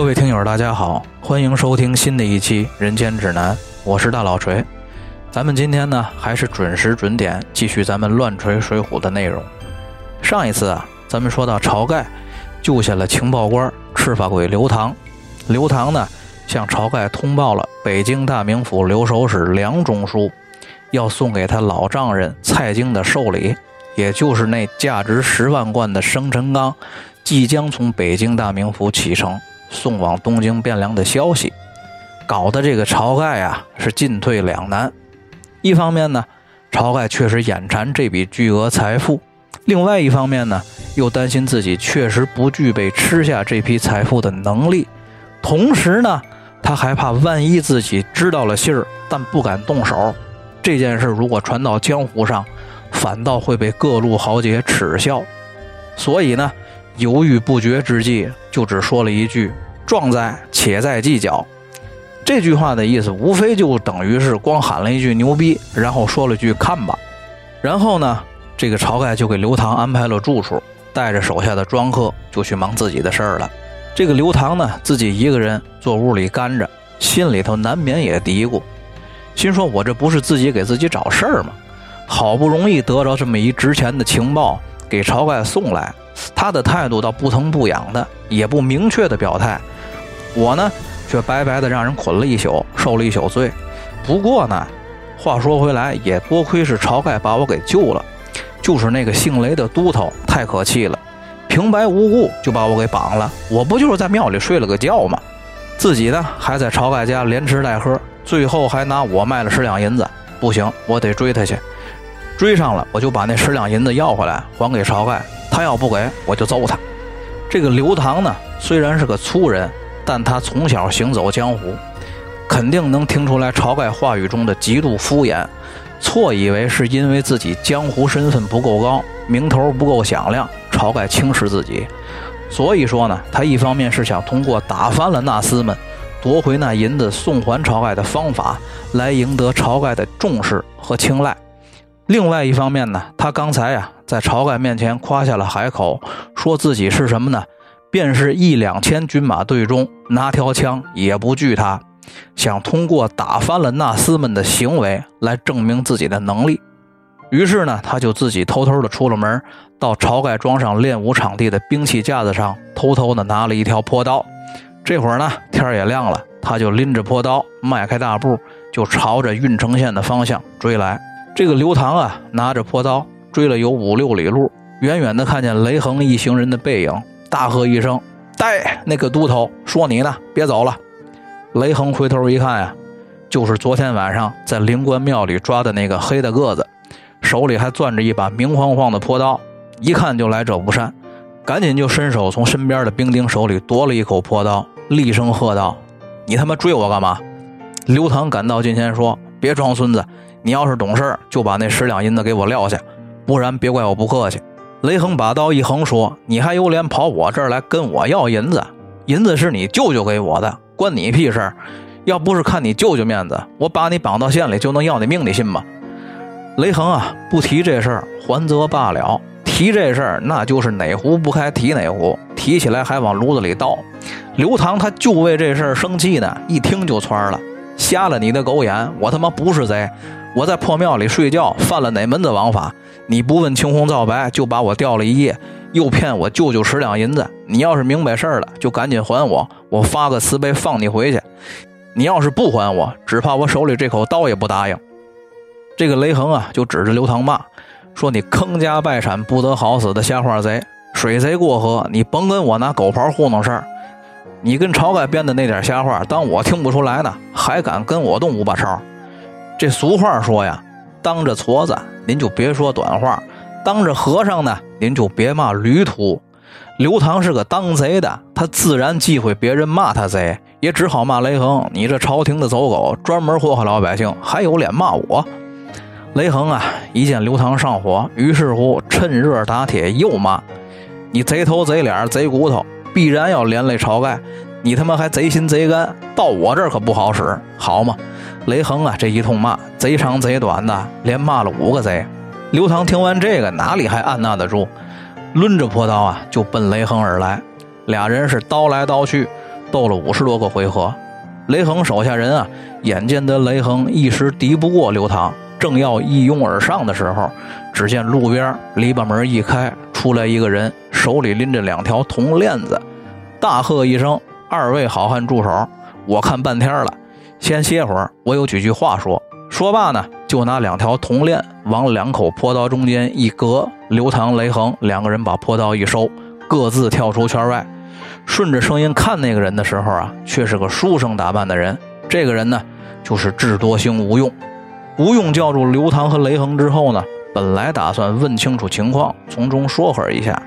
各位听友，大家好，欢迎收听新的一期《人间指南》，我是大老锤。咱们今天呢，还是准时准点继续咱们乱锤水浒的内容。上一次啊，咱们说到晁盖救下了情报官赤发鬼刘唐，刘唐呢向晁盖通报了北京大名府留守使梁中书要送给他老丈人蔡京的寿礼，也就是那价值十万贯的生辰纲，即将从北京大名府启程送往东京汴梁的消息，搞得这个晁盖啊是进退两难。一方面呢，晁盖确实眼馋这笔巨额财富；另外一方面呢，又担心自己确实不具备吃下这批财富的能力。同时呢，他还怕万一自己知道了信儿，但不敢动手，这件事如果传到江湖上，反倒会被各路豪杰耻笑。所以呢，犹豫不决之际，就只说了一句：“壮哉，且在计较。”这句话的意思，无非就等于是光喊了一句牛逼，然后说了句看吧。然后呢，这个晁盖就给刘唐安排了住处，带着手下的庄客就去忙自己的事儿了。这个刘唐呢，自己一个人坐屋里干着，心里头难免也嘀咕，心说：“我这不是自己给自己找事儿吗？好不容易得着这么一值钱的情报，给晁盖送来，他的态度倒不疼不痒的，也不明确的表态。我呢？”却白白的让人捆了一宿，受了一宿罪。不过呢，话说回来，也多亏是晁盖把我给救了。就是那个姓雷的都头太可气了，平白无故就把我给绑了。我不就是在庙里睡了个觉吗？自己呢还在晁盖家连吃带喝，最后还拿我卖了十两银子。不行，我得追他去。追上了，我就把那十两银子要回来，还给晁盖。他要不给，我就揍他。这个刘唐呢，虽然是个粗人。但他从小行走江湖，肯定能听出来晁盖话语中的极度敷衍，错以为是因为自己江湖身份不够高，名头不够响亮，晁盖轻视自己。所以说呢，他一方面是想通过打翻了那厮们，夺回那银子送还晁盖的方法，来赢得晁盖的重视和青睐；另外一方面呢，他刚才呀在晁盖面前夸下了海口，说自己是什么呢？便是一两千军马队中拿条枪也不惧他，想通过打翻了纳斯们的行为来证明自己的能力。于是呢，他就自己偷偷的出了门，到晁盖庄上练武场地的兵器架子上，偷偷的拿了一条破刀。这会儿呢，天也亮了，他就拎着破刀，迈开大步，就朝着郓城县的方向追来。这个刘唐啊，拿着破刀追了有五六里路，远远的看见雷横一行人的背影。大喝一声：“带那个都头说你呢，别走了！”雷横回头一看呀，就是昨天晚上在灵官庙里抓的那个黑大个子，手里还攥着一把明晃晃的破刀，一看就来者不善，赶紧就伸手从身边的兵丁手里夺了一口破刀，厉声喝道：“你他妈追我干嘛？”刘唐赶到近前说：“别装孙子，你要是懂事，就把那十两银子给我撂下，不然别怪我不客气。”雷横把刀一横，说：“你还有脸跑我这儿来跟我要银子？银子是你舅舅给我的，关你屁事！要不是看你舅舅面子，我把你绑到县里就能要你命，你信吗？”雷横啊，不提这事儿，还则罢了；提这事儿，那就是哪壶不开提哪壶，提起来还往炉子里倒。刘唐他就为这事儿生气呢，一听就窜了，瞎了你的狗眼！我他妈不是贼！我在破庙里睡觉，犯了哪门子王法？你不问青红皂白就把我吊了一夜，又骗我舅舅十两银子。你要是明白事儿了，就赶紧还我，我发个慈悲放你回去。你要是不还我，只怕我手里这口刀也不答应。这个雷横啊，就指着刘唐骂，说你坑家败产不得好死的瞎话贼，水贼过河，你甭跟我拿狗刨糊弄事儿。你跟晁盖编的那点瞎话，当我听不出来呢？还敢跟我动五把抄？这俗话说呀，当着矬子您就别说短话，当着和尚呢您就别骂驴徒。刘唐是个当贼的，他自然忌讳别人骂他贼，也只好骂雷横：“你这朝廷的走狗，专门祸害老百姓，还有脸骂我？”雷横啊，一见刘唐上火，于是乎趁热打铁，又骂：“你贼头贼脸贼骨头，必然要连累晁盖。你他妈还贼心贼肝，到我这儿可不好使，好吗？”雷横啊，这一通骂，贼长贼短的，连骂了五个贼。刘唐听完这个，哪里还按捺得住？抡着破刀啊，就奔雷横而来。俩人是刀来刀去，斗了五十多个回合。雷横手下人啊，眼见得雷横一时敌不过刘唐，正要一拥而上的时候，只见路边篱笆门一开，出来一个人，手里拎着两条铜链子，大喝一声：“二位好汉住手！我看半天了，先歇会儿，我有几句话说。”说罢呢，就拿两条铜链往两口坡道中间一隔，刘唐、雷横两个人把坡道一收，各自跳出圈外。顺着声音看那个人的时候啊，却是个书生打扮的人。这个人呢，就是智多星吴用。吴用叫住刘唐和雷横之后呢，本来打算问清楚情况，从中说和一下，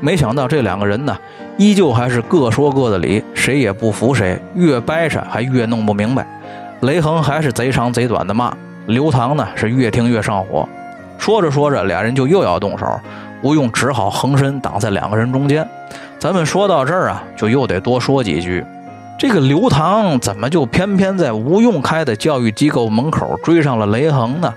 没想到这两个人呢，依旧还是各说各的理，谁也不服谁，越掰扯还越弄不明白。雷横还是贼长贼短的骂，刘唐呢是越听越上火。说着说着，俩人就又要动手，吴用只好横身挡在两个人中间。咱们说到这儿啊，就又得多说几句。这个刘唐怎么就偏偏在吴用开的教育机构门口追上了雷横呢？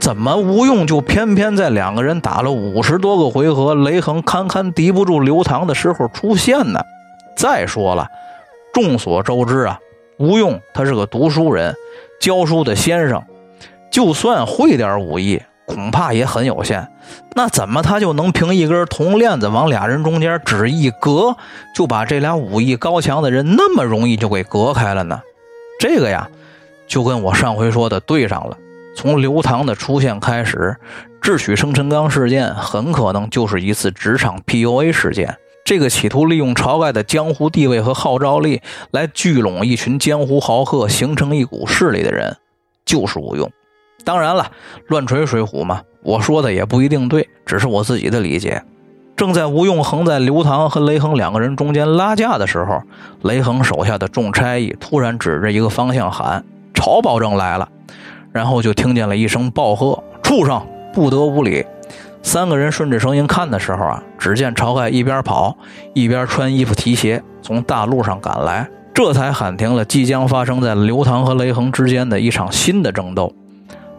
怎么吴用就偏偏在两个人打了五十多个回合，雷横堪堪敌不住刘唐的时候出现呢？再说了，众所周知啊。吴用他是个读书人，教书的先生，就算会点武艺，恐怕也很有限。那怎么他就能凭一根铜链子往俩人中间只一隔，就把这俩武艺高强的人那么容易就给隔开了呢？这个呀，就跟我上回说的对上了。从刘唐的出现开始，智取生辰纲事件很可能就是一次职场 PUA 事件。这个企图利用晁盖的江湖地位和号召力来聚拢一群江湖豪客，形成一股势力的人，就是吴用。当然了，乱锤水浒嘛，我说的也不一定对，只是我自己的理解。正在吴用横在刘唐和雷横两个人中间拉架的时候，雷横手下的众差役突然指着一个方向喊：“曹保正来了！”然后就听见了一声暴喝：“畜生，不得无礼！”三个人顺着声音看的时候啊，只见晁盖一边跑一边穿衣服提鞋从大路上赶来，这才喊停了即将发生在刘唐和雷横之间的一场新的争斗。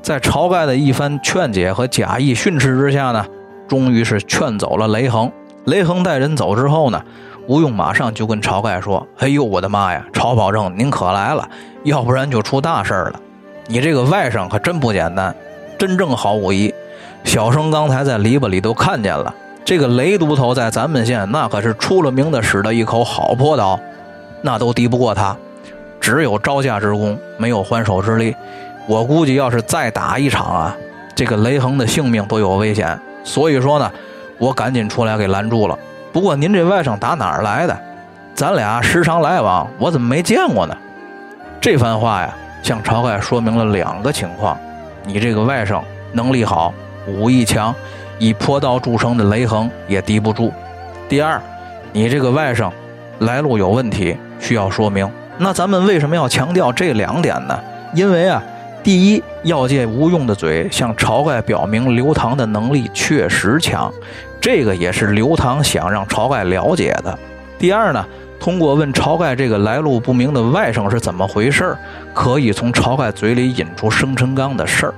在晁盖的一番劝解和假意训斥之下呢，终于是劝走了雷横。雷横带人走之后呢，吴用马上就跟晁盖说：“哎呦，我的妈呀，晁保正您可来了，要不然就出大事了。你这个外甥可真不简单，真正好武艺。”小生刚才在篱笆里都看见了，这个雷都头在咱们县那可是出了名的，使得一口好破刀，那都敌不过他。只有招架之功，没有还手之力。我估计要是再打一场啊，这个雷横的性命都有危险。所以说呢，我赶紧出来给拦住了。不过您这外甥打哪儿来的？咱俩时常来往，我怎么没见过呢？这番话呀，向晁盖说明了两个情况：你这个外甥能力好。武艺强，以坡道著称的雷横也敌不住。第二，你这个外甥来路有问题，需要说明。那咱们为什么要强调这两点呢？因为啊，第一，要借吴用的嘴向晁盖表明刘唐的能力确实强，这个也是刘唐想让晁盖了解的。第二呢，通过问晁盖这个来路不明的外甥是怎么回事儿可以从晁盖嘴里引出生辰纲的事儿。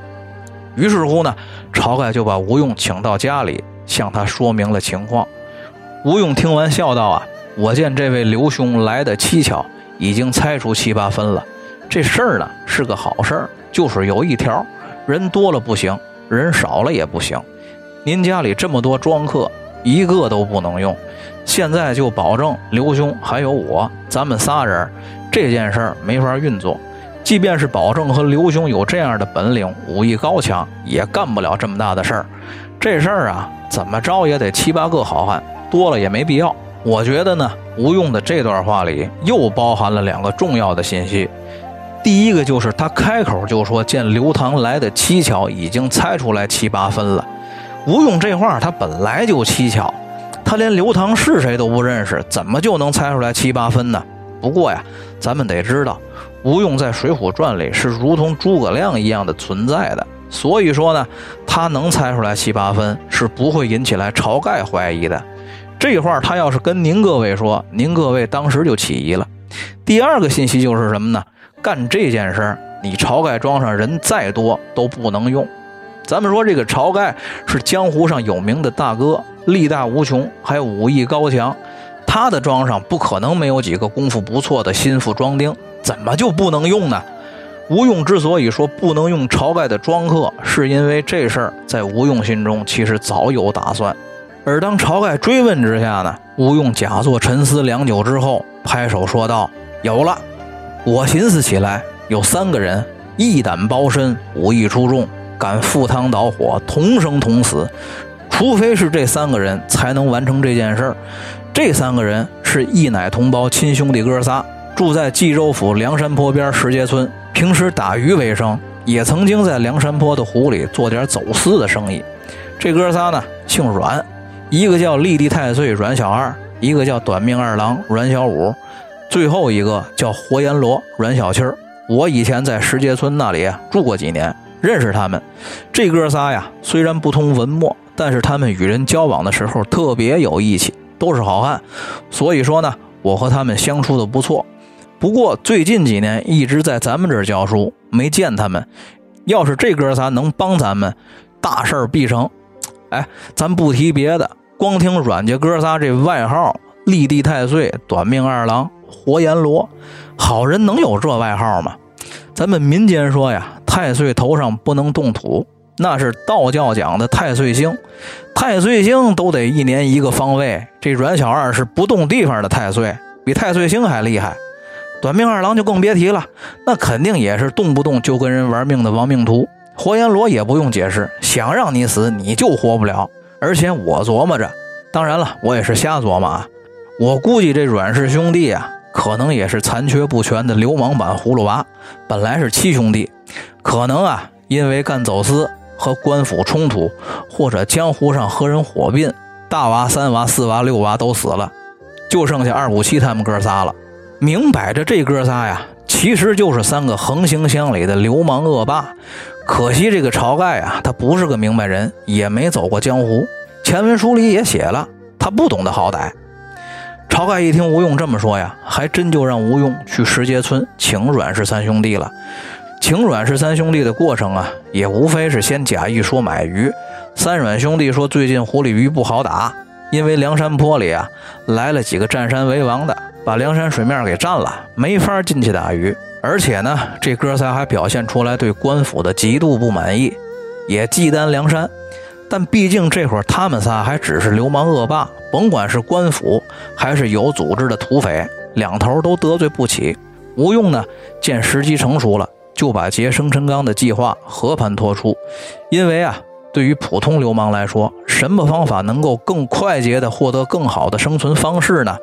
于是乎呢，晁盖就把吴用请到家里，向他说明了情况。吴用听完笑道：“啊，我见这位刘兄来的蹊跷，已经猜出七八分了。这事儿呢是个好事儿，就是有一条，人多了不行，人少了也不行。您家里这么多庄客，一个都不能用。现在就保证刘兄还有我，咱们仨人，这件事儿没法运作。”即便是保证和刘兄有这样的本领，武艺高强，也干不了这么大的事儿。这事儿啊，怎么着也得七八个好汉，多了也没必要。我觉得呢，吴用的这段话里又包含了两个重要的信息。第一个就是他开口就说见刘唐来的蹊跷，已经猜出来七八分了。吴用这话他本来就蹊跷，他连刘唐是谁都不认识，怎么就能猜出来七八分呢？不过呀，咱们得知道。吴用在《水浒传》里是如同诸葛亮一样的存在的，所以说呢，他能猜出来七八分是不会引起来晁盖怀疑的。这话他要是跟您各位说，您各位当时就起疑了。第二个信息就是什么呢？干这件事儿，你晁盖庄上人再多都不能用。咱们说这个晁盖是江湖上有名的大哥，力大无穷，还武艺高强。他的庄上不可能没有几个功夫不错的心腹庄丁，怎么就不能用呢？吴用之所以说不能用晁盖的庄客，是因为这事儿在吴用心中其实早有打算。而当晁盖追问之下呢，吴用假作沉思良久之后，拍手说道：“有了，我寻思起来，有三个人，一胆包身，武艺出众，敢赴汤蹈火，同生同死。除非是这三个人才能完成这件事儿。这三个人是义奶同胞亲兄弟哥仨，住在冀州府梁山坡边石碣村。”平时打鱼为生，也曾经在梁山坡的湖里做点走私的生意。这哥仨呢，姓阮，一个叫立地太岁阮小二，一个叫短命二郎阮小五，最后一个叫活阎罗阮小七。我以前在石碣村那里住过几年，认识他们。这哥仨呀，虽然不通文墨，但是他们与人交往的时候特别有义气，都是好汉。所以说呢，我和他们相处的不错。不过最近几年一直在咱们这儿教书，没见他们。要是这哥仨能帮咱们，大事必成。哎，咱不提别的，光听阮家哥仨这外号“立地太岁”“短命二郎”“活阎罗”，好人能有这外号吗？咱们民间说呀，太岁头上不能动土，那是道教讲的太岁星。太岁星都得一年一个方位，这阮小二是不动地方的太岁，比太岁星还厉害。短命二郎就更别提了，那肯定也是动不动就跟人玩命的亡命徒。活阎罗也不用解释，想让你死你就活不了。而且我琢磨着，当然了，我也是瞎琢磨啊。我估计这阮氏兄弟啊，可能也是残缺不全的流氓版葫芦娃。本来是七兄弟，可能啊，因为干走私和官府冲突，或者江湖上和人火并，大娃、三娃、四娃、六娃都死了，就剩下二五七他们哥仨了。明摆着，这哥仨呀，其实就是三个横行乡里的流氓恶霸。可惜这个晁盖啊，他不是个明白人，也没走过江湖，前文书里也写了，他不懂得好歹。晁盖一听吴用这么说呀，还真就让吴用去石碣村请阮氏三兄弟了。请阮氏三兄弟的过程啊，也无非是先假意说买鱼。三阮兄弟说最近湖里鱼不好打，因为梁山坡里啊来了几个占山为王的。把梁山水面给占了，没法进去打鱼。而且呢，这哥仨还表现出来对官府的极度不满意，也忌惮梁山。但毕竟这会儿他们仨还只是流氓恶霸，甭管是官府还是有组织的土匪，两头都得罪不起。吴用呢，见时机成熟了，就把劫生辰纲的计划和盘托出。因为啊，对于普通流氓来说，什么方法能够更快捷地获得更好的生存方式呢？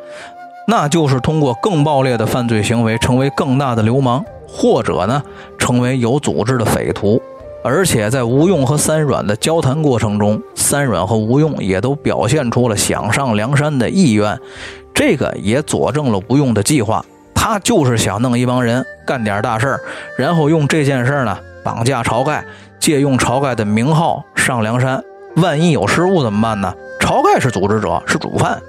那就是通过更暴烈的犯罪行为成为更大的流氓，或者呢成为有组织的匪徒。而且在吴用和三阮的交谈过程中，三阮和吴用也都表现出了想上梁山的意愿，这个也佐证了吴用的计划。他就是想弄一帮人干点大事儿，然后用这件事呢绑架晁盖，借用晁盖的名号上梁山。万一有失误怎么办呢？晁盖是组织者，是主犯。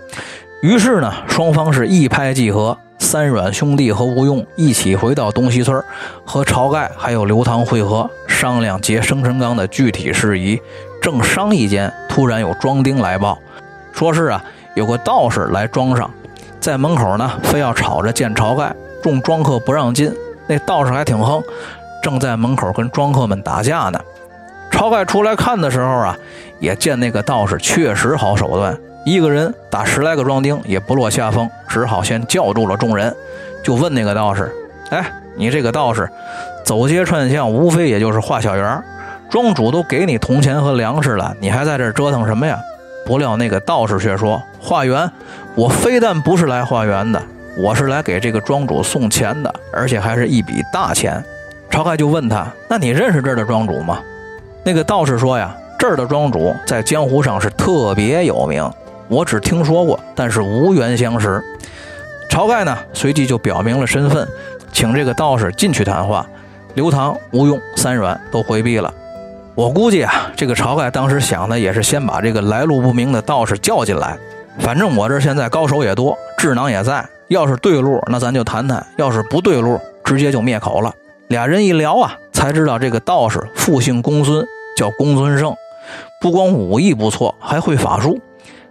于是呢，双方是一拍即合，三阮兄弟和吴用一起回到东西村，和晁盖还有刘唐会合，商量劫生辰纲的具体事宜。正商议间，突然有庄丁来报，说是啊，有个道士来庄上，在门口呢，非要吵着见晁盖，众庄客不让进。那道士还挺横，正在门口跟庄客们打架呢。晁盖出来看的时候啊，也见那个道士确实好手段。一个人打十来个庄丁也不落下风，只好先叫住了众人，就问那个道士：“哎，你这个道士，走街串巷，无非也就是画小园庄主都给你铜钱和粮食了，你还在这折腾什么呀？”不料那个道士却说：“化缘，我非但不是来化缘的，我是来给这个庄主送钱的，而且还是一笔大钱。”晁盖就问他：“那你认识这儿的庄主吗？”那个道士说：“呀，这儿的庄主在江湖上是特别有名。”我只听说过，但是无缘相识。晁盖呢，随即就表明了身份，请这个道士进去谈话。刘唐、吴用、三阮都回避了。我估计啊，这个晁盖当时想的也是先把这个来路不明的道士叫进来。反正我这现在高手也多，智囊也在。要是对路，那咱就谈谈；要是不对路，直接就灭口了。俩人一聊啊，才知道这个道士复姓公孙，叫公孙胜，不光武艺不错，还会法术。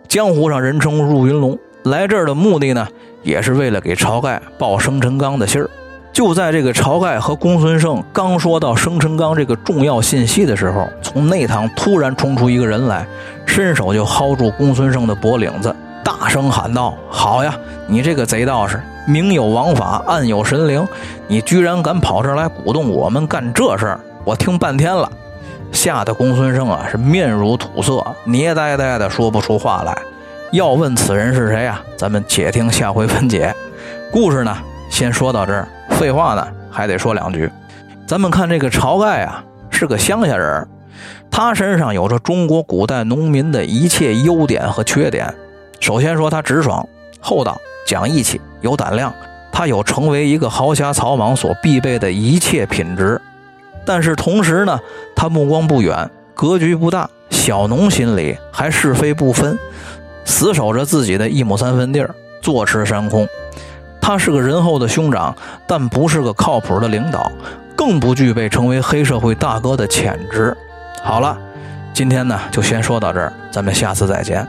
江湖上人称入云龙，来这儿的目的呢，也是为了给晁盖报生辰纲的信儿。就在这个晁盖和公孙胜刚说到生辰纲这个重要信息的时候，从内堂突然冲出一个人来，伸手就薅住公孙胜的脖领子，大声喊道：“好呀，你这个贼道士，明有王法，暗有神灵，你居然敢跑这儿来鼓动我们干这事儿！我听半天了。”吓得公孙胜啊是面如土色，捏呆呆的说不出话来。要问此人是谁呀？咱们且听下回分解。故事呢，先说到这儿。废话呢，还得说两句。咱们看这个晁盖啊，是个乡下人，他身上有着中国古代农民的一切优点和缺点。首先说他直爽、厚道、讲义气、有胆量，他有成为一个豪侠草莽所必备的一切品质。但是同时呢，他目光不远，格局不大，小农心里还是非不分，死守着自己的一亩三分地儿，坐吃山空。他是个仁厚的兄长，但不是个靠谱的领导，更不具备成为黑社会大哥的潜质。好了，今天呢就先说到这儿，咱们下次再见。